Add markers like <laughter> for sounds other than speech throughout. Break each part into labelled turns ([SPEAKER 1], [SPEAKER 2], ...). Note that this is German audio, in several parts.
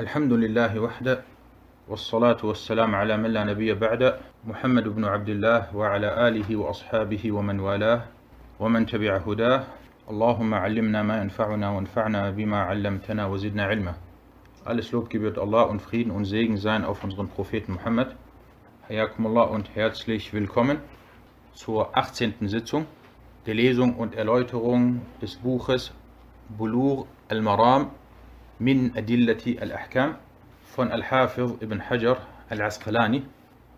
[SPEAKER 1] الحمد لله وحده والصلاة والسلام على من لا نبي بعد محمد بن عبد الله وعلى آله وأصحابه ومن والاه ومن تبع هداه اللهم علمنا ما ينفعنا وانفعنا بما علمتنا وزدنا علما Alles Lob gebührt Allah und Frieden und Segen sein auf unseren Propheten Muhammad. Hayakumullah und herzlich willkommen zur 18. Sitzung der Lesung und Erläuterung des Buches Bulur al-Maram min Adillati al-Ahkam von Al-Hafiz ibn Hajar al-Asqalani.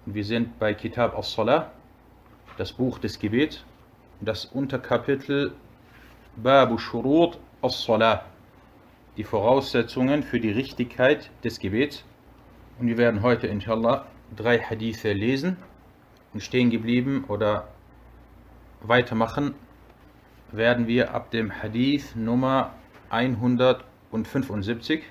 [SPEAKER 1] Wir sind bei Kitab al-Salah, das Buch des Gebets, das Unterkapitel Babu Shurut al-Salah, die Voraussetzungen für die Richtigkeit des Gebets. Und wir werden heute inshallah drei Hadithe lesen und stehen geblieben oder weitermachen werden wir ab dem Hadith Nummer 175.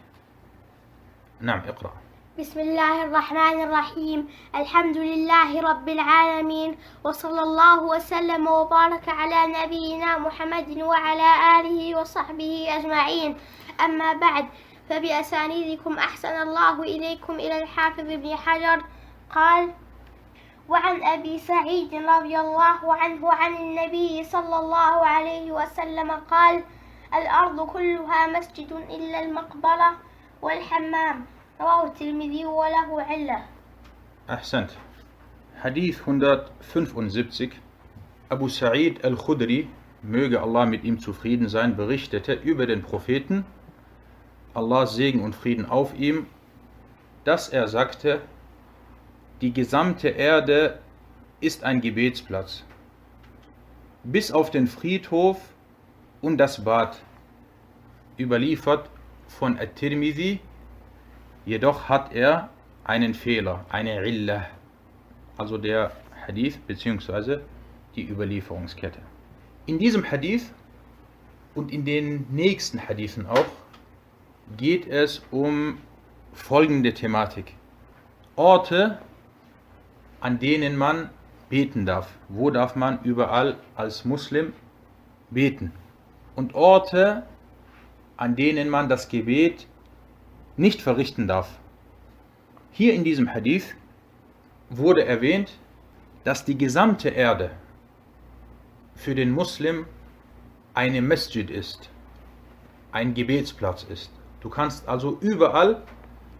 [SPEAKER 1] نعم اقرأ.
[SPEAKER 2] بسم الله الرحمن الرحيم الحمد لله رب العالمين وصلى الله وسلم وبارك على نبينا محمد وعلى آله وصحبه أجمعين أما بعد فبأسانيدكم أحسن الله إليكم إلى الحافظ ابن حجر قال وعن أبي سعيد رضي الله عنه عن النبي صلى الله عليه وسلم قال الأرض كلها مسجد إلا المقبرة والحمام رواه الترمذي وله علة
[SPEAKER 1] أحسنت Hadith 175 Abu Sa'id al-Khudri, möge Allah mit ihm zufrieden sein, berichtete über den Propheten, Allahs Segen und Frieden auf ihm, dass er sagte, die gesamte Erde ist ein Gebetsplatz, bis auf den Friedhof und das Bad, überliefert von At-Tirmidhi, jedoch hat er einen Fehler, eine Illah, also der Hadith bzw. die Überlieferungskette. In diesem Hadith und in den nächsten Hadithen auch geht es um folgende Thematik. Orte, an denen man beten darf. Wo darf man überall als Muslim beten? Und Orte, an denen man das Gebet nicht verrichten darf. Hier in diesem Hadith wurde erwähnt, dass die gesamte Erde für den Muslim eine Masjid ist, ein Gebetsplatz ist. Du kannst also überall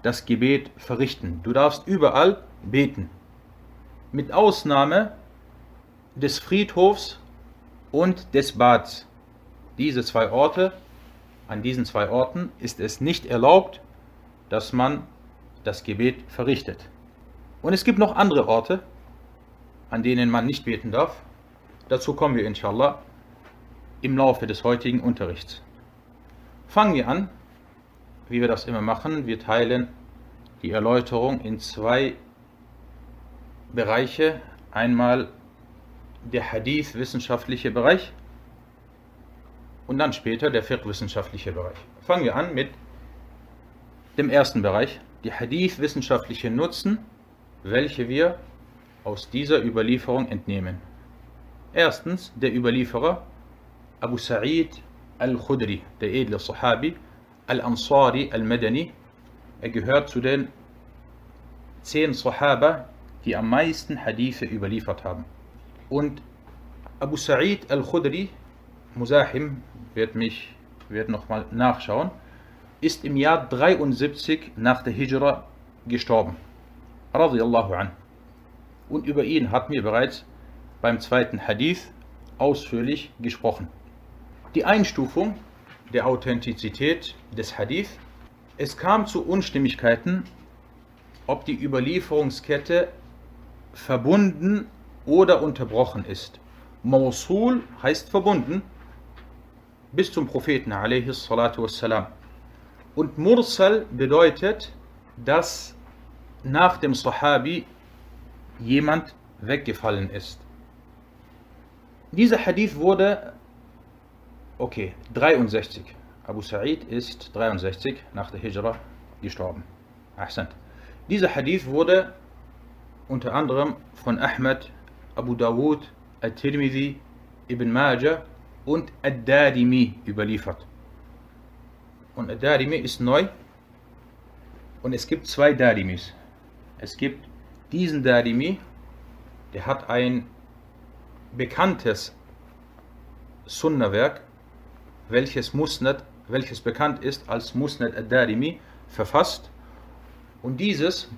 [SPEAKER 1] das Gebet verrichten. Du darfst überall beten. Mit Ausnahme des Friedhofs und des Bads. Diese zwei Orte, an diesen zwei Orten ist es nicht erlaubt, dass man das Gebet verrichtet. Und es gibt noch andere Orte, an denen man nicht beten darf. Dazu kommen wir inshallah im Laufe des heutigen Unterrichts. Fangen wir an, wie wir das immer machen. Wir teilen die Erläuterung in zwei Bereiche. Einmal der Hadith-wissenschaftliche Bereich und dann später der Fiqh-wissenschaftliche Bereich. Fangen wir an mit dem ersten Bereich, die Hadith-wissenschaftliche Nutzen, welche wir aus dieser Überlieferung entnehmen. Erstens der Überlieferer Abu Sa'id al-Khudri, der edle Sahabi, al-Ansari al-Madani. Er gehört zu den zehn Sahaba, die am meisten Hadithe überliefert haben. Und Abu Sa'id al-Khudri, Musahim, wird mich wird nochmal nachschauen, ist im Jahr 73 nach der Hijra gestorben. An. Und über ihn hatten wir bereits beim zweiten Hadith ausführlich gesprochen. Die Einstufung der Authentizität des Hadith. Es kam zu Unstimmigkeiten, ob die Überlieferungskette verbunden oder unterbrochen ist. Mausul heißt verbunden bis zum Propheten wassalam. Und Mursal bedeutet, dass nach dem Sahabi jemand weggefallen ist. Dieser Hadith wurde, okay, 63. Abu Sa'id ist 63 nach der Hijra gestorben. Ahsant. Dieser Hadith wurde unter anderem von Ahmed, Abu Dawud, Al-Tirmidhi, Ibn Majah und Ad-Darimi überliefert. Und Ad-Darimi ist neu Und es gibt zwei Darimis. Es gibt diesen Darimi, der hat ein bekanntes Sunna-Werk, welches Musnad, welches bekannt ist als Musnad ad-Darimi, verfasst. Und dieses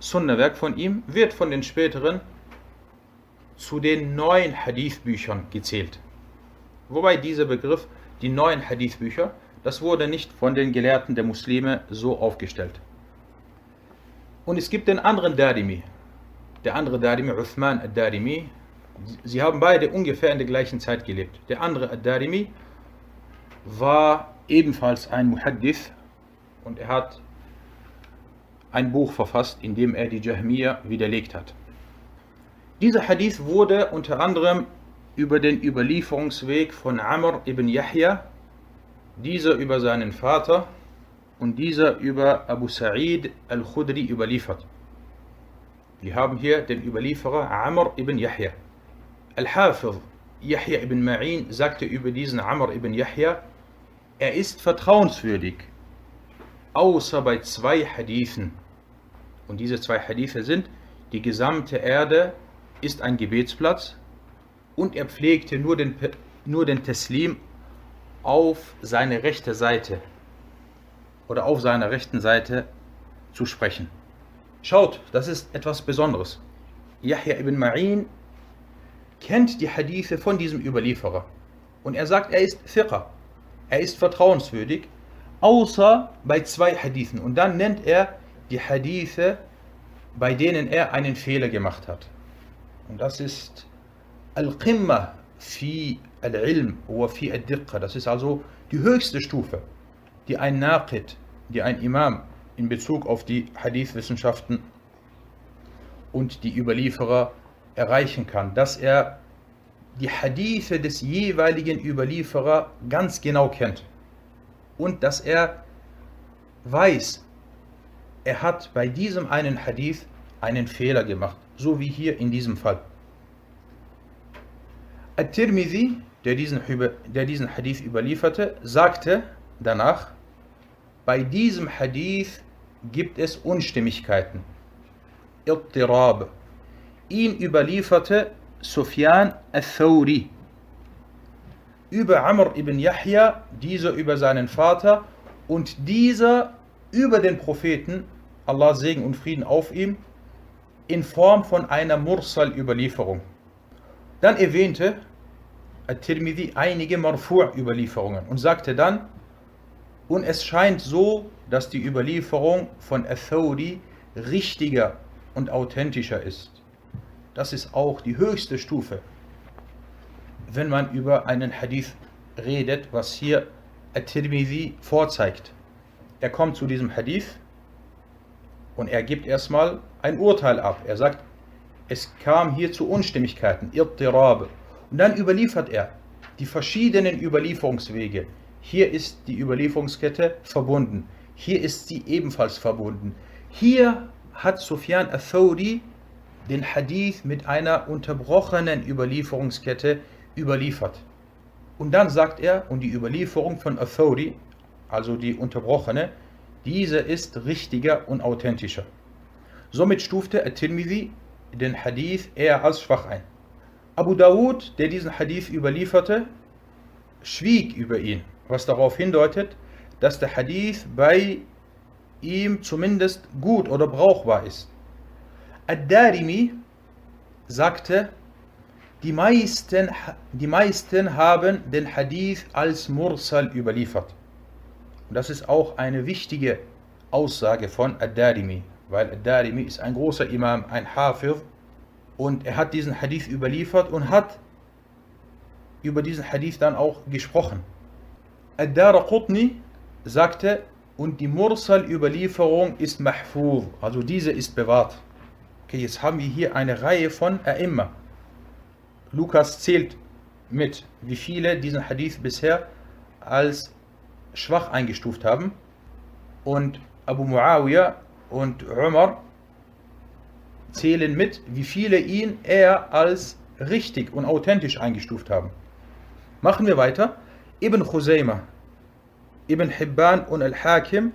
[SPEAKER 1] Sunna-Werk von ihm wird von den späteren zu den neuen Hadith-Büchern gezählt. Wobei dieser Begriff, die neuen Hadith-Bücher, das wurde nicht von den Gelehrten der Muslime so aufgestellt. Und es gibt den anderen Darimi, der andere Darimi, Uthman ad-Darimi. Sie haben beide ungefähr in der gleichen Zeit gelebt. Der andere ad-Darimi war ebenfalls ein Muhaddith und er hat ein Buch verfasst, in dem er die Jahmiya widerlegt hat. Dieser Hadith wurde unter anderem über den Überlieferungsweg von Amr ibn Yahya, dieser über seinen Vater und dieser über Abu Sa'id al-Khudri überliefert. Wir haben hier den Überlieferer Amr ibn Yahya. Al-Hafiz Yahya ibn Ma'in sagte über diesen Amr ibn Yahya, er ist vertrauenswürdig, außer bei zwei Hadithen. Und diese zwei Hadithe sind, die gesamte Erde ist ein Gebetsplatz und er pflegte nur den, nur den Teslim auf seine rechte Seite oder auf seiner rechten Seite zu sprechen. Schaut, das ist etwas Besonderes. Yahya ibn Ma'in kennt die Hadithe von diesem Überlieferer und er sagt, er ist Fiqh, er ist vertrauenswürdig, außer bei zwei Hadithen. Und dann nennt er die Hadithe, bei denen er einen Fehler gemacht hat. Und das ist Al-Qimma fi Al-Ilm wa fi Al-Diqqa. Das ist also die höchste Stufe, die ein Naqid, die ein Imam in Bezug auf die Hadith-Wissenschaften und die Überlieferer erreichen kann, dass er die Hadithe des jeweiligen Überlieferer ganz genau kennt und dass er weiß, er hat bei diesem einen Hadith einen Fehler gemacht, so wie hier in diesem Fall. At-Tirmidhi, der diesen, der diesen Hadith überlieferte, sagte danach, bei diesem Hadith gibt es Unstimmigkeiten. Ittirab. Ihn überlieferte Sufyan al-Thawri über Amr ibn Yahya, dieser über seinen Vater und dieser über den Propheten, Allah Segen und Frieden auf ihm, in Form von einer Mursal-Überlieferung. Dann erwähnte At-Tirmidhi einige Marfu'-Überlieferungen und sagte dann, und es scheint so, dass die Überlieferung von Athori richtiger und authentischer ist. Das ist auch die höchste Stufe, wenn man über einen Hadith redet, was hier At-Tirmidhi vorzeigt. Er kommt zu diesem Hadith und er gibt erstmal ein Urteil ab. Er sagt, es kam hier zu Unstimmigkeiten, Irtirab. Und dann überliefert er die verschiedenen Überlieferungswege. Hier ist die Überlieferungskette verbunden. Hier ist sie ebenfalls verbunden. Hier hat Sufyan al-Thawri den Hadith mit einer unterbrochenen Überlieferungskette überliefert. Und dann sagt er, und die Überlieferung von Authority, also die unterbrochene, diese ist richtiger und authentischer. Somit stufte At-Tirmidhi den Hadith eher als schwach ein. Abu Dawud, der diesen Hadith überlieferte, schwieg über ihn, was darauf hindeutet, dass der Hadith bei ihm zumindest gut oder brauchbar ist. Ad-Darimi sagte, die meisten, die meisten haben den Hadith als Mursal überliefert. Und das ist auch eine wichtige Aussage von Ad-Darimi, weil Ad-Darimi ist ein großer Imam, ein Hafir, und er hat diesen Hadith überliefert und hat über diesen Hadith dann auch gesprochen. Ad-Dara Qutni sagte, und die Mursal-Überlieferung ist mahfuz, also diese ist bewahrt. Okay, jetzt haben wir hier eine Reihe von A'imma. Lukas zählt mit, wie viele diesen Hadith bisher als schwach eingestuft haben. Und Abu Muawiyah und Umar zählen mit, wie viele ihn eher als richtig und authentisch eingestuft haben. Machen wir weiter. Ibn Khuzaymah Ibn Hibban und Al-Hakim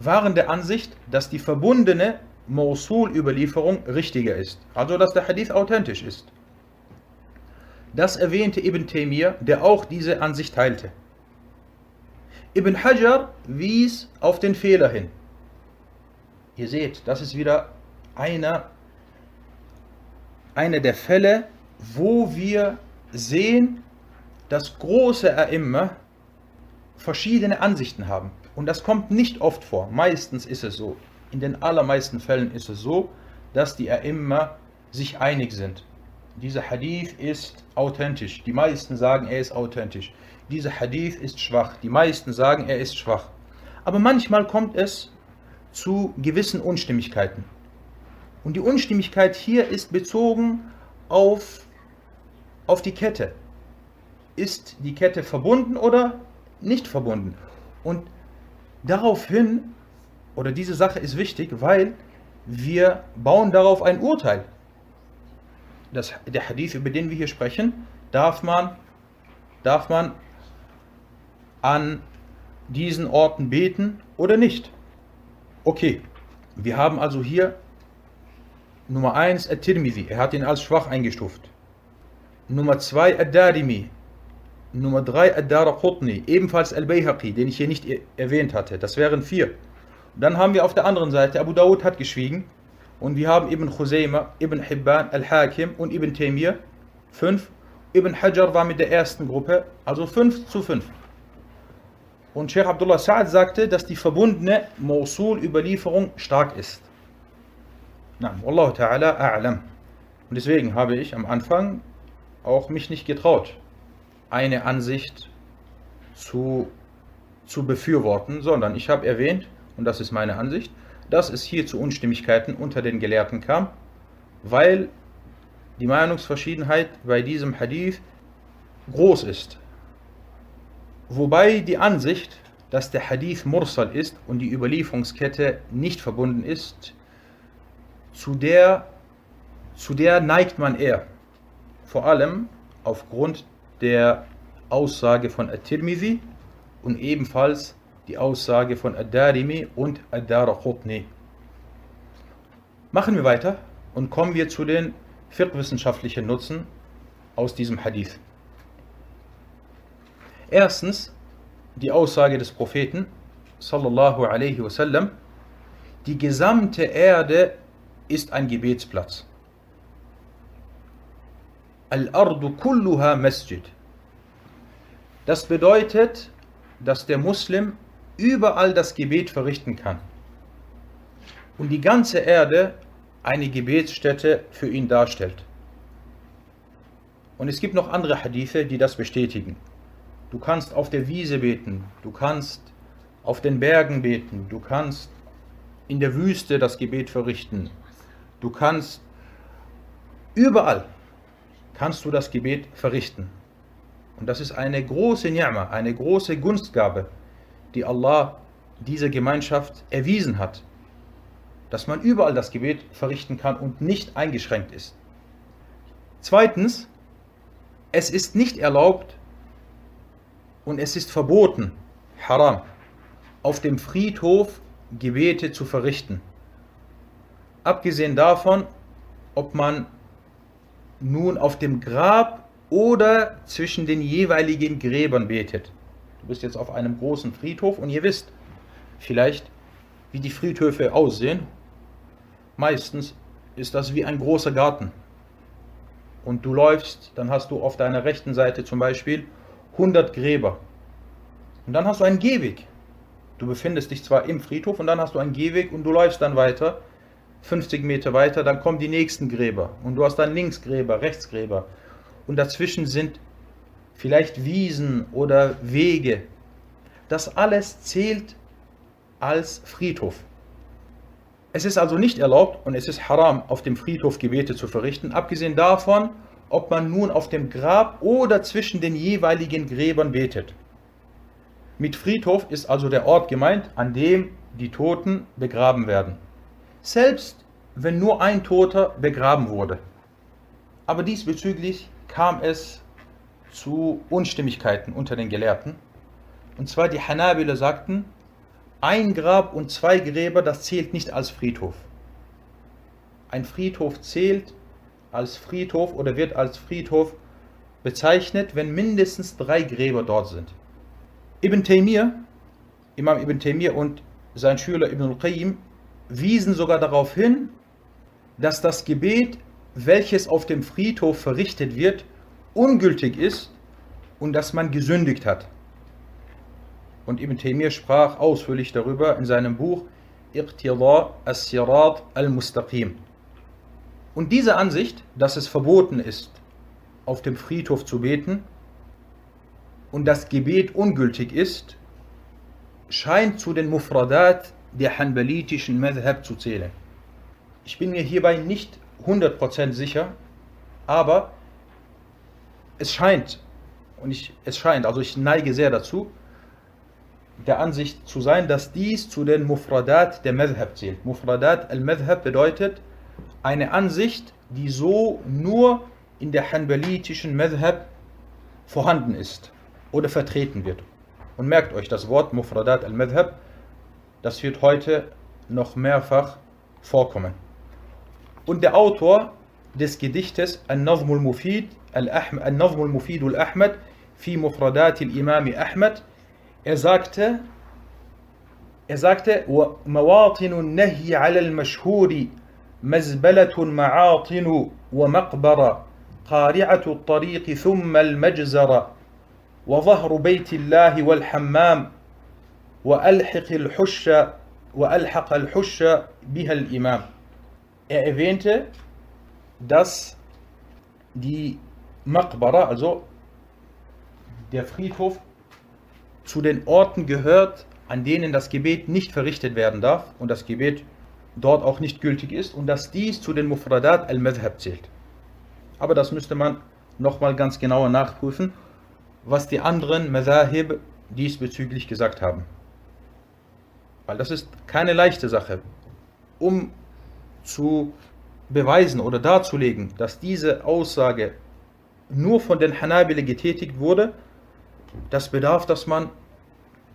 [SPEAKER 1] waren der Ansicht, dass die verbundene Mausul-Überlieferung richtiger ist, also dass der Hadith authentisch ist. Das erwähnte Ibn Taymiyyah, der auch diese Ansicht teilte. Ibn Hajar wies auf den Fehler hin. Ihr seht, das ist wieder einer, einer der Fälle, wo wir sehen, dass große Erimmer verschiedene Ansichten haben. Und das kommt nicht oft vor. Meistens ist es so. In den allermeisten Fällen ist es so, dass die Erimmer sich einig sind. Dieser Hadith ist authentisch. Die meisten sagen, er ist authentisch dieser Hadith ist schwach. Die meisten sagen, er ist schwach. Aber manchmal kommt es zu gewissen Unstimmigkeiten. Und die Unstimmigkeit hier ist bezogen auf, auf die Kette. Ist die Kette verbunden oder nicht verbunden? Und daraufhin, oder diese Sache ist wichtig, weil wir bauen darauf ein Urteil. Das, der Hadith, über den wir hier sprechen, darf man, darf man an diesen Orten beten oder nicht. Okay, wir haben also hier Nummer 1 At-Tirmidhi, er hat ihn als schwach eingestuft. Nummer 2 Ad-Darimi, Nummer 3 Ad-Daraqutni, ebenfalls Al-Bayhaqi, den ich hier nicht erwähnt hatte. Das wären vier. Dann haben wir auf der anderen Seite, Abu Dawud hat geschwiegen und wir haben Ibn Khuzayma, Ibn Hibban, Al-Hakim und Ibn Taymiyyah, fünf. Ibn Hajar war mit der ersten Gruppe, also 5 zu 5. Und Sheikh Abdullah Sa'ad sagte, dass die verbundene Mosul-Überlieferung stark ist. Na, Wallahu ta'ala a'lam. Und deswegen habe ich am Anfang auch mich nicht getraut, eine Ansicht zu, zu befürworten, sondern ich habe erwähnt, und das ist meine Ansicht, dass es hier zu Unstimmigkeiten unter den Gelehrten kam, weil die Meinungsverschiedenheit bei diesem Hadith groß ist. Wobei die Ansicht, dass der Hadith Mursal ist und die Überlieferungskette nicht verbunden ist, zu der, zu der neigt man eher. Vor allem aufgrund der Aussage von At-Tirmidhi und ebenfalls die Aussage von Ad-Darimi und Ad-Daraqutni. Machen wir weiter und kommen wir zu den fiqh-wissenschaftlichen Nutzen aus diesem Hadith. Erstens die Aussage des Propheten sallallahu alaihi wasallam, die gesamte Erde ist ein Gebetsplatz. Al-Ardu kulluha Masjid. Das bedeutet, dass der Muslim überall das Gebet verrichten kann und die ganze Erde eine Gebetsstätte für ihn darstellt. Und es gibt noch andere Hadithe, die das bestätigen. Du kannst auf der Wiese beten, du kannst auf den Bergen beten, du kannst in der Wüste das Gebet verrichten, du kannst überall kannst du das Gebet verrichten. Und das ist eine große Ni'ma, eine große Gunstgabe, die Allah dieser Gemeinschaft erwiesen hat, dass man überall das Gebet verrichten kann und nicht eingeschränkt ist. Zweitens, es ist nicht erlaubt, und es ist verboten, haram, auf dem Friedhof Gebete zu verrichten. Abgesehen davon, ob man nun auf dem Grab oder zwischen den jeweiligen Gräbern betet. Du bist jetzt auf einem großen Friedhof und ihr wisst vielleicht, wie die Friedhöfe aussehen. Meistens ist das wie ein großer Garten. Und du läufst, dann hast du auf deiner rechten Seite zum Beispiel 100 Gräber. Und dann hast du einen Gehweg. Du befindest dich zwar im Friedhof und dann hast du einen Gehweg und du läufst dann weiter, 50 Meter weiter, dann kommen die nächsten Gräber. Und du hast dann Linksgräber, Rechtsgräber. Und dazwischen sind vielleicht Wiesen oder Wege. Das alles zählt als Friedhof. Es ist also nicht erlaubt und es ist haram, auf dem Friedhof Gebete zu verrichten, abgesehen davon, ob man nun auf dem Grab oder zwischen den jeweiligen Gräbern betet. Mit Friedhof ist also der Ort gemeint, an dem die Toten begraben werden. Selbst wenn nur ein Toter begraben wurde. Aber diesbezüglich kam es zu Unstimmigkeiten unter den Gelehrten. Und zwar die Hanabile sagten, ein Grab und zwei Gräber, das zählt nicht als Friedhof. Ein Friedhof zählt als Friedhof oder wird als Friedhof bezeichnet, wenn mindestens drei Gräber dort sind. Ibn Taymiyyah, Imam Ibn Taymiyyah und sein Schüler Ibn al-Qayyim wiesen sogar darauf hin, dass das Gebet, welches auf dem Friedhof verrichtet wird, ungültig ist und dass man gesündigt hat. Und Ibn Taymiyyah sprach ausführlich darüber in seinem Buch Iqtida as-Sirat al-Mustaqim. Und diese Ansicht, dass es verboten ist, auf dem Friedhof zu beten und das Gebet ungültig ist, scheint zu den Mufradat der hanbalitischen Madhab zu zählen. Ich bin mir hierbei nicht 100% sicher, aber es scheint, und ich, es scheint, also ich neige sehr dazu, der Ansicht zu sein, dass dies zu den Mufradat der Madhab zählt. Mufradat al-Madhab bedeutet eine Ansicht, die so nur in der hanbalitischen Madhab vorhanden ist oder vertreten wird. Und merkt euch das Wort Mufradat al-Madhab, das wird heute noch mehrfach vorkommen. Und der Autor des Gedichtes Al-Nazm al-Mufid Al-Nazm al-Mufid al-Ahmad fi Mufradat al-Imam Ahmad er sagte er sagte مواطن النهي على المشهور مزبلة معاطن ومقبرة قارعة الطريق ثم المجزر وظهر بيت الله والحمام وألحق الحش وألحق الحش بها الإمام Er erwähnte, dass die Maqbara, also der Friedhof, zu den Orten gehört, an denen das Gebet nicht verrichtet werden darf und das Gebet dort auch nicht gültig ist und dass dies zu den Mufradat al-Madhab zählt. Aber das müsste man nochmal ganz genauer nachprüfen, was die anderen Madhahib diesbezüglich gesagt haben. Weil das ist keine leichte Sache. Um zu beweisen oder darzulegen, dass diese Aussage nur von den Hanabile getätigt wurde, das bedarf, dass man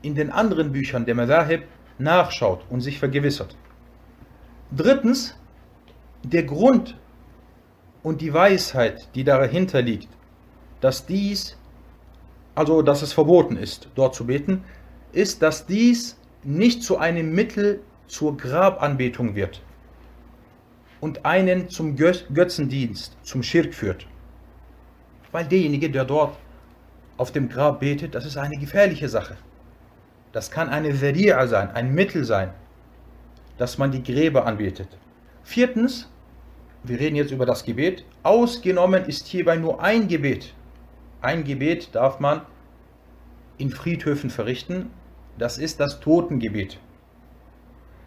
[SPEAKER 1] in den anderen Büchern der Madhahib nachschaut und sich vergewissert. Drittens, der Grund und die Weisheit, die dahinter liegt, dass dies, also dass es verboten ist, dort zu beten, ist, dass dies nicht zu einem Mittel zur Grabanbetung wird und einen zum Götzendienst, zum Schirk führt. Weil derjenige, der dort auf dem Grab betet, das ist eine gefährliche Sache. Das kann eine Veria sein, ein Mittel sein, dass man die Gräber anbetet. Viertens, wir reden jetzt über das Gebet, ausgenommen ist hierbei nur ein Gebet. Ein Gebet darf man in Friedhöfen verrichten, das ist das Totengebet.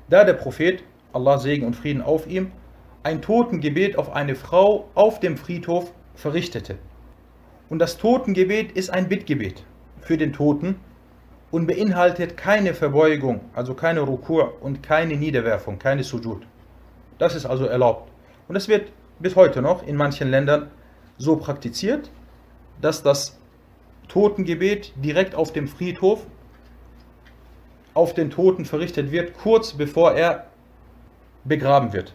[SPEAKER 1] Da der Prophet, Allah Segen und Frieden auf ihm, ein Totengebet auf eine Frau auf dem Friedhof verrichtete. Und das Totengebet ist ein Bittgebet für den Toten und beinhaltet keine Verbeugung, also keine Rukur und keine Niederwerfung, keine Sujud. Das ist also erlaubt. Und es wird bis heute noch in manchen Ländern so praktiziert, dass das Totengebet direkt auf dem Friedhof auf den Toten verrichtet wird, kurz bevor er begraben wird.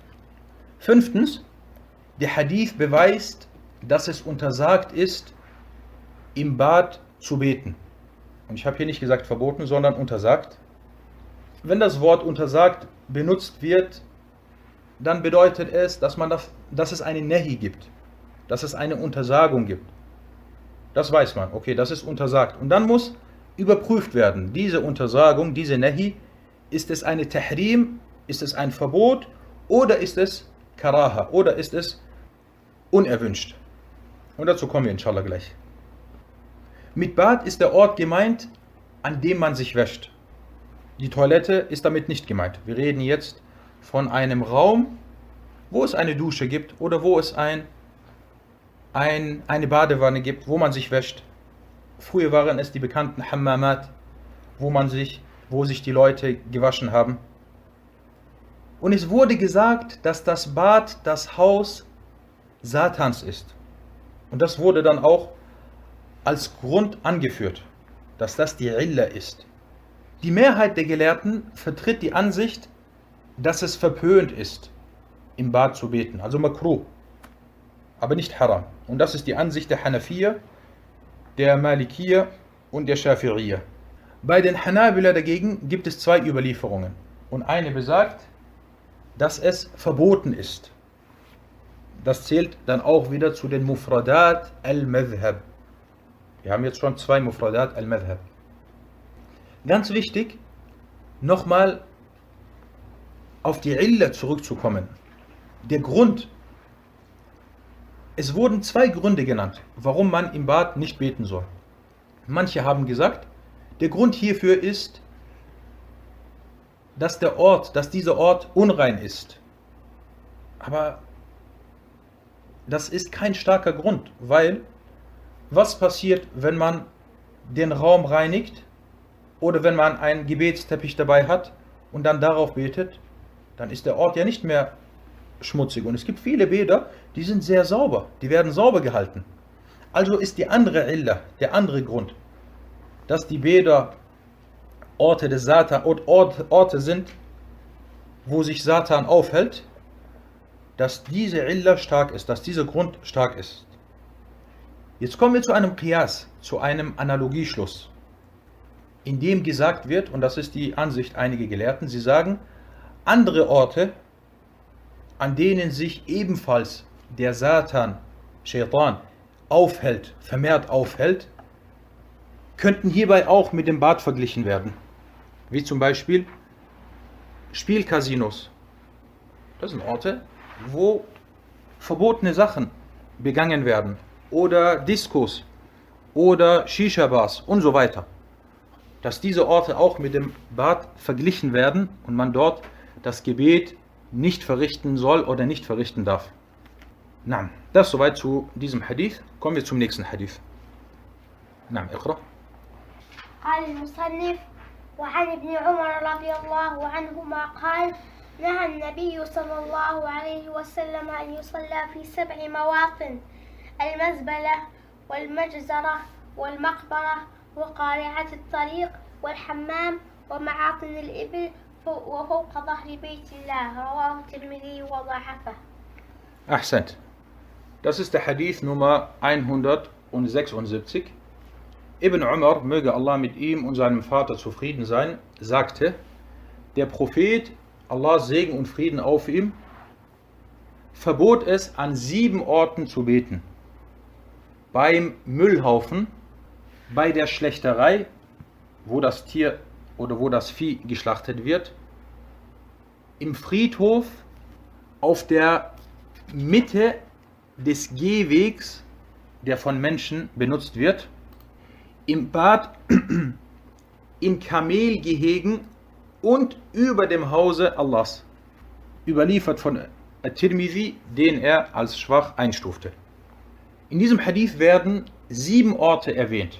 [SPEAKER 1] Fünftens, der Hadith beweist, dass es untersagt ist, im Bad zu beten. Und ich habe hier nicht gesagt verboten, sondern untersagt. Wenn das Wort untersagt benutzt wird, dann bedeutet es, dass, man das, dass es eine Nehi gibt, dass es eine Untersagung gibt. Das weiß man, okay, das ist untersagt. Und dann muss überprüft werden, diese Untersagung, diese Nehi, ist es eine Tahrim, ist es ein Verbot oder ist es Karaha oder ist es unerwünscht. Und dazu kommen wir inshallah gleich. Mit Bad ist der Ort gemeint, an dem man sich wäscht. Die Toilette ist damit nicht gemeint. Wir reden jetzt von einem Raum, wo es eine Dusche gibt oder wo es ein, ein, eine Badewanne gibt, wo man sich wäscht. Früher waren es die bekannten Hammamat, wo man sich, wo sich die Leute gewaschen haben. Und es wurde gesagt, dass das Bad das Haus Satans ist. Und das wurde dann auch als Grund angeführt, dass das die Illa ist. Die Mehrheit der Gelehrten vertritt die Ansicht, dass es verpönt ist, im Bad zu beten, also makruh, aber nicht haram. Und das ist die Ansicht der Hanafiya, der Malikiya und der Shafi'iyya. Bei den Hanabila dagegen gibt es zwei Überlieferungen. Und eine besagt, dass es verboten ist. Das zählt dann auch wieder zu den Mufradat al-Madhab. Wir haben jetzt schon zwei Mufradat al-Madhab. Ganz wichtig, nochmal auf die Illa zurückzukommen. Der Grund, es wurden zwei Gründe genannt, warum man im Bad nicht beten soll. Manche haben gesagt, der Grund hierfür ist, dass der Ort, dass dieser Ort unrein ist. Aber das ist kein starker Grund, weil was passiert, wenn man den Raum reinigt oder wenn man einen Gebetsteppich dabei hat und dann darauf betet, dann ist der Ort ja nicht mehr schmutzig. Und es gibt viele Bäder, die sind sehr sauber, die werden sauber gehalten. Also ist die andere Illa, der andere Grund, dass die Bäder Orte des Satan, Orte sind, wo sich Satan aufhält, dass diese Illa stark ist, dass dieser Grund stark ist. Jetzt kommen wir zu einem Qiyas, zu einem Analogieschluss, in dem gesagt wird, und das ist die Ansicht einiger Gelehrten, sie sagen, andere Orte, an denen sich ebenfalls der Satan, Shaitan, aufhält, vermehrt aufhält, könnten hierbei auch mit dem Bad verglichen werden. Wie zum Beispiel Spielcasinos. Das sind Orte, wo verbotene Sachen begangen werden Oder Diskos. Oder Shisha-Bars und so weiter. Dass diese Orte auch mit dem Bad verglichen werden und man dort das Gebet nicht verrichten soll oder nicht verrichten darf. Na, das soweit zu diesem Hadith. Kommen wir zum nächsten Hadith. نعم اقرأ
[SPEAKER 2] قال المصنف وعن ابن عمر رضي الله عنهما قال نهى النبي صلى الله عليه وسلم أن يصلى في سبع مواطن المزبلة والمجزرة والمقبرة وقارعة الطريق والحمام ومعاطن الإبل وفوق ظهر بيت الله رواه الترمذي وضعفه
[SPEAKER 1] Ahsend. Das ist der Hadith Nummer 176. Ibn Umar, möge Allah mit ihm und seinem Vater zufrieden sein, sagte, der Prophet, Allahs Segen und Frieden auf ihm, verbot es, an sieben Orten zu beten. Beim Müllhaufen, bei der Schlächterei, wo das Tier oder wo das Vieh geschlachtet wird, im Friedhof, auf der Mitte des Gehwegs, der von Menschen benutzt wird, im Bad, <clears throat> in Kamelgehegen und über dem Hause Allahs. Überliefert von At-Tirmidhi, den er als schwach einstufte. In diesem Hadith werden sieben Orte erwähnt,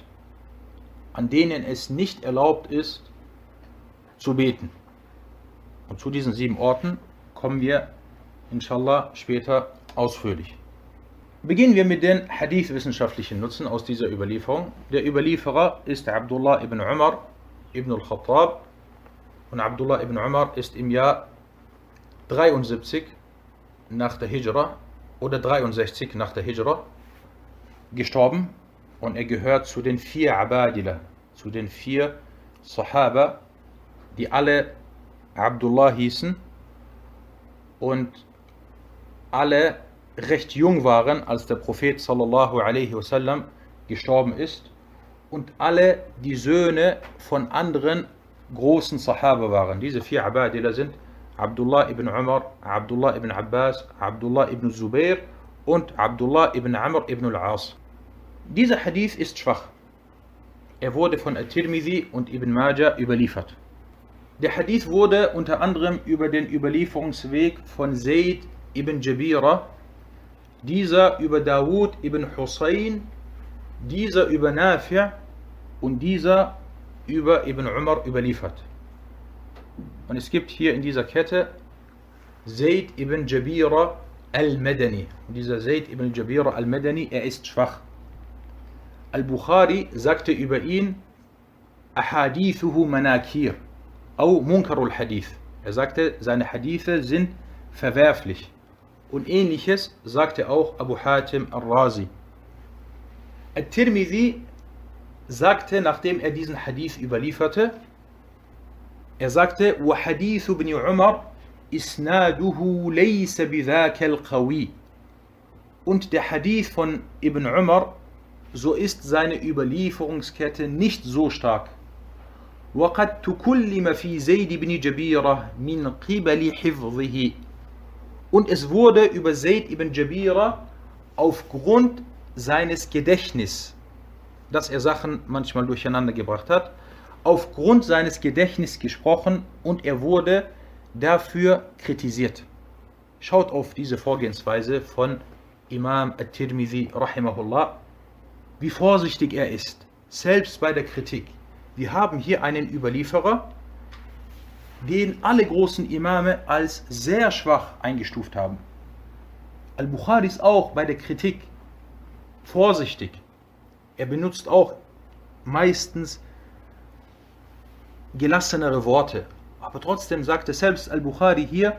[SPEAKER 1] an denen es nicht erlaubt ist, zu beten. Und zu diesen sieben Orten kommen wir inshallah später ausführlich. Beginnen wir mit den Hadith-wissenschaftlichen Nutzen aus dieser Überlieferung. Der Überlieferer ist Abdullah ibn Umar ibn al-Khattab und Abdullah ibn Umar ist im Jahr 73 nach der Hijra oder 63 nach der Hijra gestorben und er gehört zu den vier Abadila, zu den vier Sahaba, die alle Abdullah hießen und alle recht jung waren, als der Prophet sallallahu alaihi wasallam gestorben ist und alle die Söhne von anderen großen Sahaba waren. Diese vier Abadila sind Abdullah ibn Umar, Abdullah ibn Abbas, Abdullah ibn Zubair und Abdullah ibn Amr ibn al-As. Dieser Hadith ist schwach. Er wurde von At-Tirmidhi und Ibn Majah überliefert. Der Hadith wurde unter anderem über den Überlieferungsweg von Zayd ibn Jabira dieser über Dawud ibn Hussein, dieser über Nafi' und dieser über Ibn Umar überliefert. Und es gibt hier in dieser Kette Zayd ibn Jabira al-Madani. Dieser Zayd ibn Jabira al-Madani, er ist schwach. Al-Bukhari sagte über ihn, Ahadithuhu manakir, au munkarul hadith. Er sagte, seine Hadithe sind verwerflich. Und ähnliches sagte auch Abu Hatim al-Razi. Al-Tirmidhi sagte, nachdem er diesen Hadith überlieferte, er sagte, وحديث ابن عمر إسناده ليس بذاك القوي. Und der Hadith von Ibn Umar, so ist seine Überlieferungskette nicht so stark. وقد تكلم في زيد بن جبيرة من قبل حفظه und es wurde über Zayd ibn Jabira aufgrund seines Gedächtnisses, dass er Sachen manchmal durcheinander gebracht hat, aufgrund seines Gedächtnisses gesprochen und er wurde dafür kritisiert. Schaut auf diese Vorgehensweise von Imam al-Tirmidhi rahimahullah, wie vorsichtig er ist, selbst bei der Kritik. Wir haben hier einen Überlieferer, den alle großen Imame als sehr schwach eingestuft haben. Al-Bukhari ist auch bei der Kritik vorsichtig. Er benutzt auch meistens gelassenere Worte. Aber trotzdem sagte selbst Al-Bukhari hier,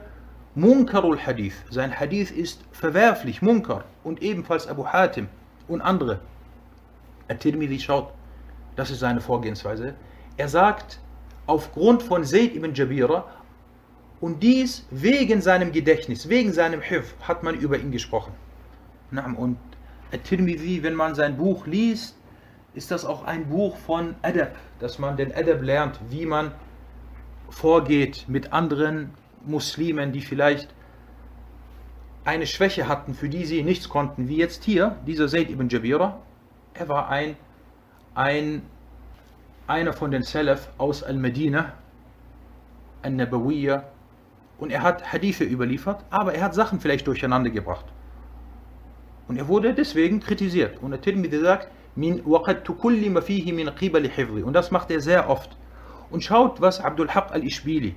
[SPEAKER 1] Munkarul Hadith. Sein Hadith ist verwerflich, Munkar. Und ebenfalls Abu Hatim und andere. Al-Tirmidhi schaut, das ist seine Vorgehensweise. Er sagt, aufgrund von Zayd ibn Jabira und dies wegen seinem Gedächtnis, wegen seinem Hif hat man über ihn gesprochen. Und At-Tirmidhi, wenn man sein Buch liest, ist das auch ein Buch von Adab, dass man den Adab lernt, wie man vorgeht mit anderen Muslimen, die vielleicht eine Schwäche hatten, für die sie nichts konnten, wie jetzt hier, dieser Zayd ibn Jabira. Er war ein, ein einer von den Salaf aus Al-Medina, Al-Nabawiyya, und er hat Hadithe überliefert, aber er hat Sachen vielleicht durcheinander gebracht. Und er wurde deswegen kritisiert. Und der Tirmidhi sagt, min fihi min. Und das macht er sehr oft. Und schaut, was Abdul Haq al-Ishbili,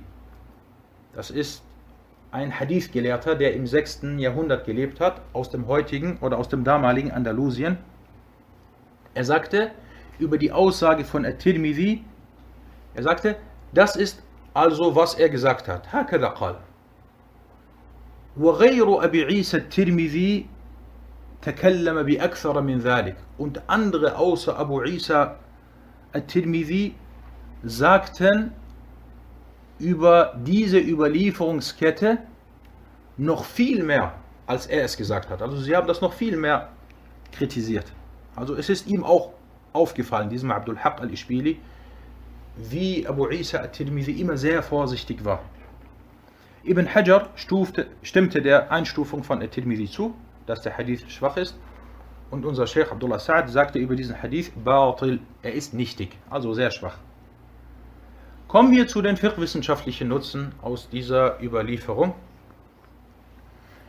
[SPEAKER 1] das ist ein Hadith-Gelehrter, der im 6. Jahrhundert gelebt hat, aus dem heutigen oder aus dem damaligen Andalusien. Er sagte, über die Aussage von At-Tirmidhi. Er sagte, das ist also, was er gesagt hat. هكذا قال. وغير أبي عيسى الترمذي تكلم بأكثر من ذلك. Und andere außer Abu Isa al-Tirmidhi sagten über diese Überlieferungskette noch viel mehr, als er es gesagt hat. Also sie haben das noch viel mehr kritisiert. Also es ist ihm auch aufgefallen, diesem Abdul Haq al-Ishbili, wie Abu Isa al-Tirmidhi immer sehr vorsichtig war. Ibn Hajar stufte, stimmte der Einstufung von al-Tirmidhi zu, dass der Hadith schwach ist. Und unser Sheikh Abdullah Sa'ad sagte über diesen Hadith, Batil, er ist nichtig, also sehr schwach. Kommen wir zu den fiqh-wissenschaftlichen Nutzen aus dieser Überlieferung.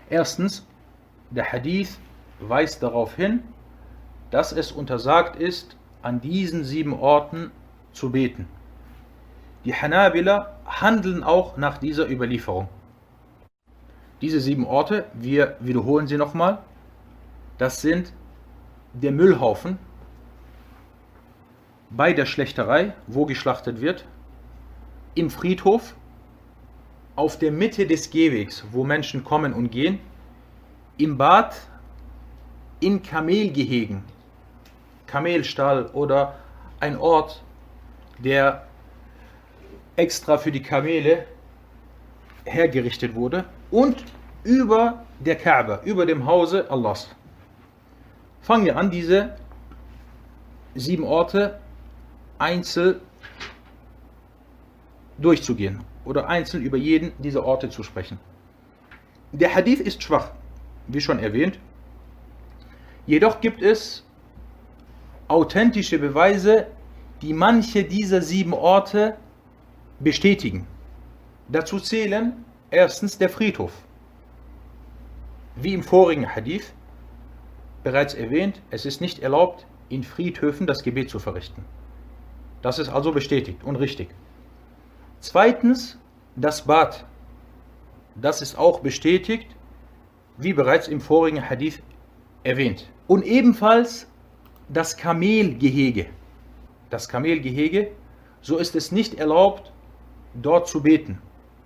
[SPEAKER 1] Erstens, der Hadith weist darauf hin, dass es untersagt ist, an diesen sieben Orten zu beten. Die Hanabila handeln auch nach dieser Überlieferung. Diese sieben Orte, wir wiederholen sie nochmal, das sind der Müllhaufen bei der Schlächterei, wo geschlachtet wird, im Friedhof, auf der Mitte des Gehwegs, wo Menschen kommen und gehen, im Bad, in Kamelgehegen, Kamelstall oder ein Ort, der extra für die Kamele hergerichtet wurde und über der Kaaba, über dem Hause Allahs. Fangen wir an, diese sieben Orte einzeln durchzugehen oder einzeln über jeden dieser Orte zu sprechen. Der Hadith ist schwach, wie schon erwähnt. Jedoch gibt es authentische Beweise, die manche dieser sieben Orte bestätigen. Dazu zählen erstens der Friedhof. Wie im vorigen Hadith bereits erwähnt, es ist nicht erlaubt, in Friedhöfen das Gebet zu verrichten. Das ist also bestätigt und richtig. Zweitens das Bad. Das ist auch bestätigt, wie bereits im vorigen Hadith erwähnt. Und ebenfalls das Kamelgehege. Das Kamelgehege, so ist es nicht erlaubt, dort zu beten.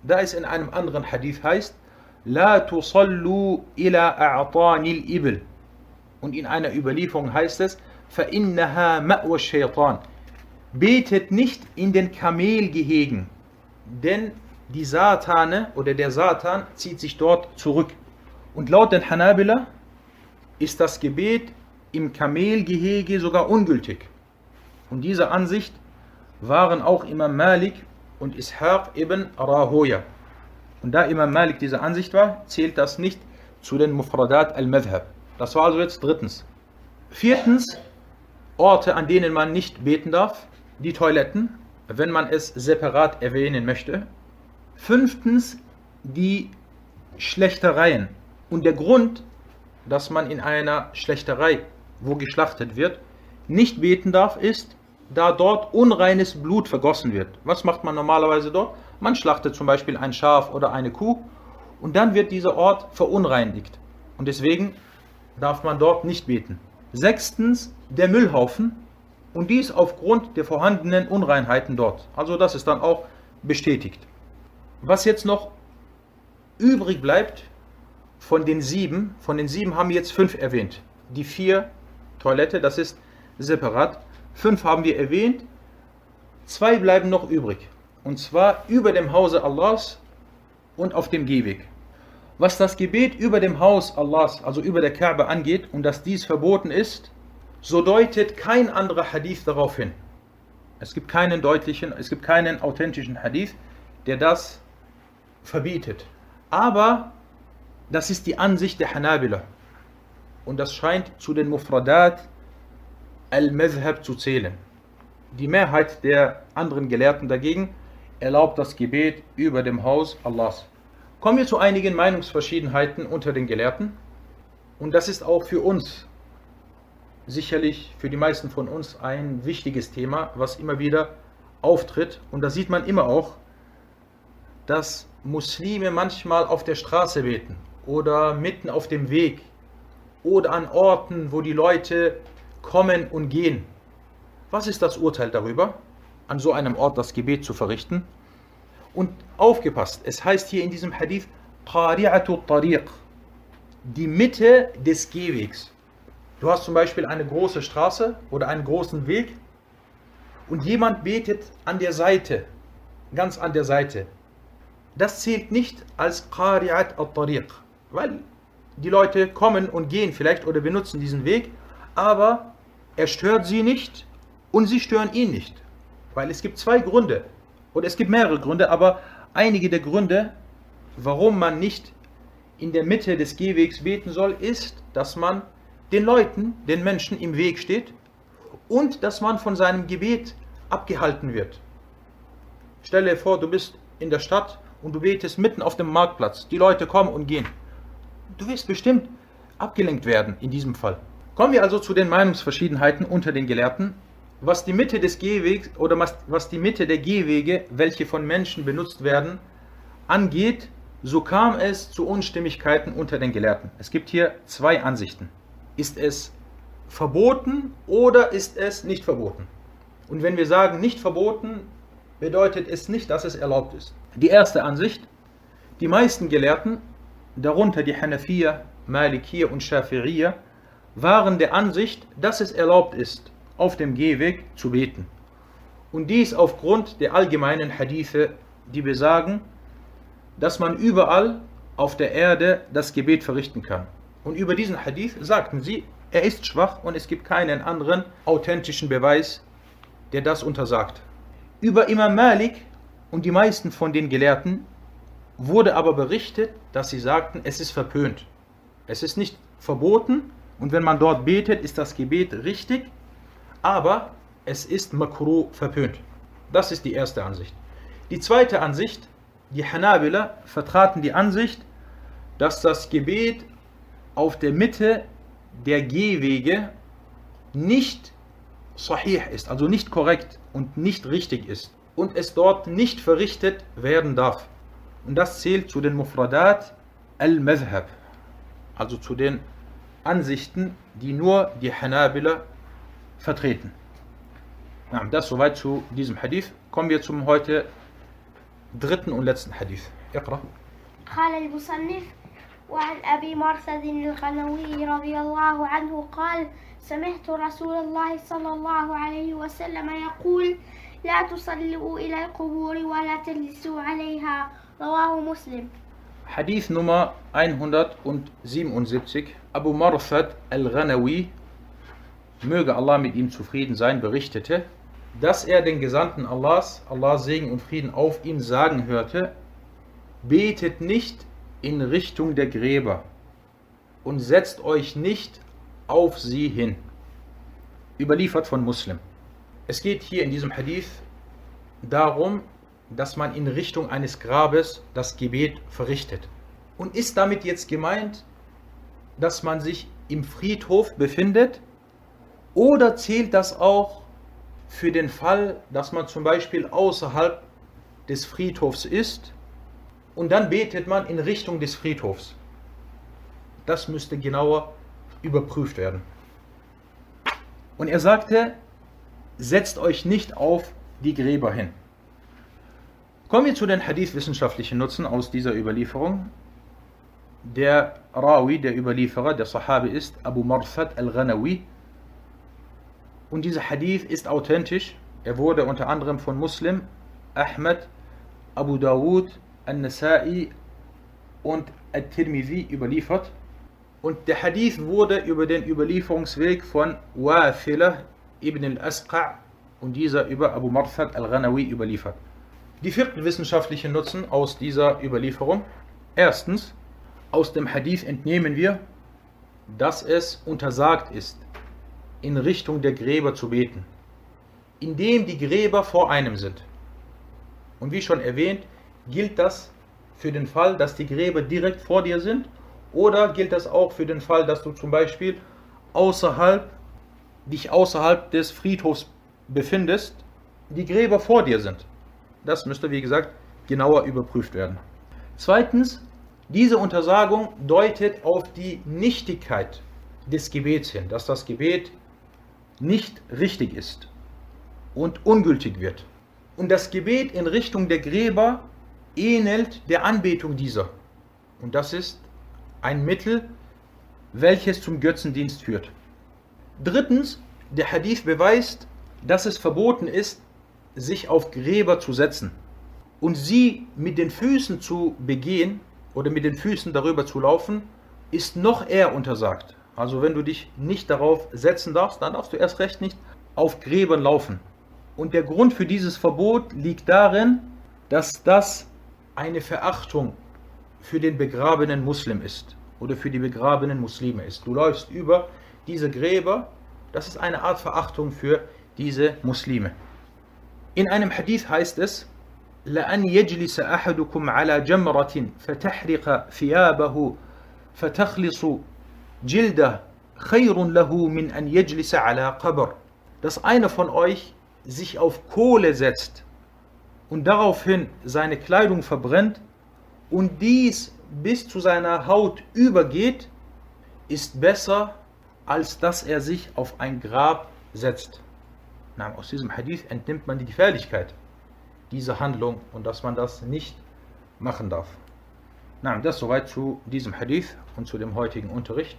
[SPEAKER 1] Da es in einem anderen Hadith heißt, La tusallu ila a'tanil ibl. Und in einer Überlieferung heißt es, فَإِنَّهَا مَأْوَ الشَّيْطَانِ Betet nicht in den Kamelgehegen, denn die Satane oder der Satan zieht sich dort zurück. Und laut den Hanabila ist das Gebet im Kamelgehege sogar ungültig. Und diese Ansicht waren auch Imam Malik und Ishaq ibn Rahoya. Und da Imam Malik dieser Ansicht war, zählt das nicht zu den Mufradat al-Madhab. Das war also jetzt drittens. Viertens, Orte, an denen man nicht beten darf, die Toiletten, wenn man es separat erwähnen möchte. Fünftens, die Schlechtereien. Und der Grund, dass man in einer Schlechterai, wo geschlachtet wird, nicht beten darf, ist, da dort unreines Blut vergossen wird. Was macht man normalerweise dort? Man schlachtet zum Beispiel ein Schaf oder eine Kuh und dann wird dieser Ort verunreinigt. Und deswegen darf man dort nicht beten. Sechstens der Müllhaufen und dies aufgrund der vorhandenen Unreinheiten dort. Also das ist dann auch bestätigt. Was jetzt noch übrig bleibt von den sieben, von den sieben haben wir jetzt fünf erwähnt. Die vier Toilette, das ist separat. Fünf haben wir erwähnt. Zwei bleiben noch übrig. Und zwar über dem Hause Allahs und auf dem Gehweg. Was das Gebet über dem Haus Allahs, also über der Kaaba angeht und dass dies verboten ist, so deutet kein anderer Hadith darauf hin. Es gibt keinen deutlichen, es gibt keinen authentischen Hadith, der das verbietet. Aber das ist die Ansicht der Hanabila. Und das scheint zu den Mufradat al-Madhhab zu zählen. Die Mehrheit der anderen Gelehrten dagegen erlaubt das Gebet über dem Haus Allahs. Kommen wir zu einigen Meinungsverschiedenheiten unter den Gelehrten. Und das ist auch für uns, sicherlich für die meisten von uns, ein wichtiges Thema, was immer wieder auftritt. Und da sieht man immer auch, dass Muslime manchmal auf der Straße beten oder mitten auf dem Weg oder an Orten, wo die Leute kommen und gehen. Was ist das Urteil darüber, an so einem Ort das Gebet zu verrichten? Und aufgepasst, es heißt hier in diesem Hadith, die Mitte des Gehwegs. Du hast zum Beispiel eine große Straße oder einen großen Weg und jemand betet an der Seite, ganz an der Seite. Das zählt nicht als Qari'at al-Tariq, weil die Leute kommen und gehen vielleicht oder benutzen diesen Weg, aber er stört sie nicht und sie stören ihn nicht. Weil es gibt zwei Gründe, oder es gibt mehrere Gründe, aber einige der Gründe, warum man nicht in der Mitte des Gehwegs beten soll, ist, dass man den Leuten, den Menschen im Weg steht und dass man von seinem Gebet abgehalten wird. Stelle dir vor, du bist in der Stadt und du betest mitten auf dem Marktplatz. Die Leute kommen und gehen. Du wirst bestimmt abgelenkt werden in diesem Fall. Kommen wir also zu den Meinungsverschiedenheiten unter den Gelehrten. Was die Mitte des Gehwegs oder was die Mitte der Gehwege, welche von Menschen benutzt werden, angeht, so kam es zu Unstimmigkeiten unter den Gelehrten. Es gibt hier zwei Ansichten. Ist es verboten oder ist es nicht verboten? Und wenn wir sagen nicht verboten, bedeutet es nicht, dass es erlaubt ist. Die erste Ansicht, die meisten Gelehrten, darunter die Hanafiya, Malikiya und Shafi'iyya, waren der Ansicht, dass es erlaubt ist, auf dem Gehweg zu beten. Und dies aufgrund der allgemeinen Hadithe, die besagen, dass man überall auf der Erde das Gebet verrichten kann. Und über diesen Hadith sagten sie, er ist schwach und es gibt keinen anderen authentischen Beweis, der das untersagt. Über Imam Malik und die meisten von den Gelehrten wurde aber berichtet, dass sie sagten, es ist verpönt. Es ist nicht verboten, und wenn man dort betet, ist das Gebet richtig, aber es ist makruh verpönt. Das ist die erste Ansicht. Die zweite Ansicht, die Hanabila vertraten die Ansicht, dass das Gebet auf der Mitte der Gehwege nicht sahih ist, also nicht korrekt und nicht richtig ist und es dort nicht verrichtet werden darf. Und das zählt zu den Mufradat al-Madhhab, also zu den Ansichten, die nur die Hanabila vertreten. Na, das soweit zu diesem Hadith. Kommen wir zum heute dritten und letzten Hadith. اقرأ.
[SPEAKER 2] قال المصنف وعن أبي مرثد الغنوي رضي الله عنه قال سمعت رسول الله صلى الله عليه وسلم يقول لا تصلوا إلى القبور ولا تجلسوا عليها رواه مسلم
[SPEAKER 1] Hadith Nummer 177. Abu Marfad al-Ghanawi, möge Allah mit ihm zufrieden sein, berichtete, dass er den Gesandten Allahs, Allah Segen und Frieden auf ihn sagen hörte, betet nicht in Richtung der Gräber und setzt euch nicht auf sie hin. Überliefert von Muslim. Es geht hier in diesem Hadith darum, dass man in Richtung eines Grabes das Gebet verrichtet. Und ist damit jetzt gemeint, dass man sich im Friedhof befindet? Oder zählt das auch für den Fall, dass man zum Beispiel außerhalb des Friedhofs ist und dann betet man in Richtung des Friedhofs? Das müsste genauer überprüft werden. Und er sagte, setzt euch nicht auf die Gräber hin. Kommen wir zu den Hadith-wissenschaftlichen Nutzen aus dieser Überlieferung. Der Rawi, der Überlieferer, der Sahabi ist Abu Marfad al-Ghanawi. Und dieser Hadith ist authentisch. Er wurde unter anderem von Muslim, Ahmed, Abu Dawud, An-Nasa'i und At-Tirmidhi überliefert. Und der Hadith wurde über den Überlieferungsweg von Wafila ibn al-Asqa' und dieser über Abu Marfad al-Ghanawi überliefert. Die vierten wissenschaftlichen Nutzen aus dieser Überlieferung. Erstens, aus dem Hadith entnehmen wir, dass es untersagt ist, in Richtung der Gräber zu beten, indem die Gräber vor einem sind. Und wie schon erwähnt, gilt das für den Fall, dass die Gräber direkt vor dir sind oder gilt das auch für den Fall, dass du zum Beispiel außerhalb, dich außerhalb des Friedhofs befindest, die Gräber vor dir sind. Das müsste, wie gesagt, genauer überprüft werden. Zweitens, diese Untersagung deutet auf die Nichtigkeit des Gebets hin, dass das Gebet nicht richtig ist und ungültig wird. Und das Gebet in Richtung der Gräber ähnelt der Anbetung dieser. Und das ist ein Mittel, welches zum Götzendienst führt. Drittens, der Hadith beweist, dass es verboten ist, sich auf Gräber zu setzen und sie mit den Füßen zu begehen oder mit den Füßen darüber zu laufen, ist noch eher untersagt. Also wenn du dich nicht darauf setzen darfst, dann darfst du erst recht nicht auf Gräbern laufen. Und der Grund für dieses Verbot liegt darin, dass das eine Verachtung für den begrabenen Muslim ist oder für die begrabenen Muslime ist. Du läufst über diese Gräber, das ist eine Art Verachtung für diese Muslime. In einem Hadith heißt es, لأن يجلس أحدكم على جمرة فتحرق ثيابه فتخلص جلده خير له من أن يجلس على قبر. Dass einer von euch sich auf Kohle setzt und daraufhin seine Kleidung verbrennt und dies bis zu seiner Haut übergeht, ist besser, als dass er sich auf ein Grab setzt. Na, aus diesem Hadith entnimmt man die Gefährlichkeit dieser Handlung und dass man das nicht machen darf. Na, das soweit zu diesem Hadith und zu dem heutigen Unterricht.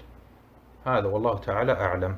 [SPEAKER 1] هذا والله تعالى أعلم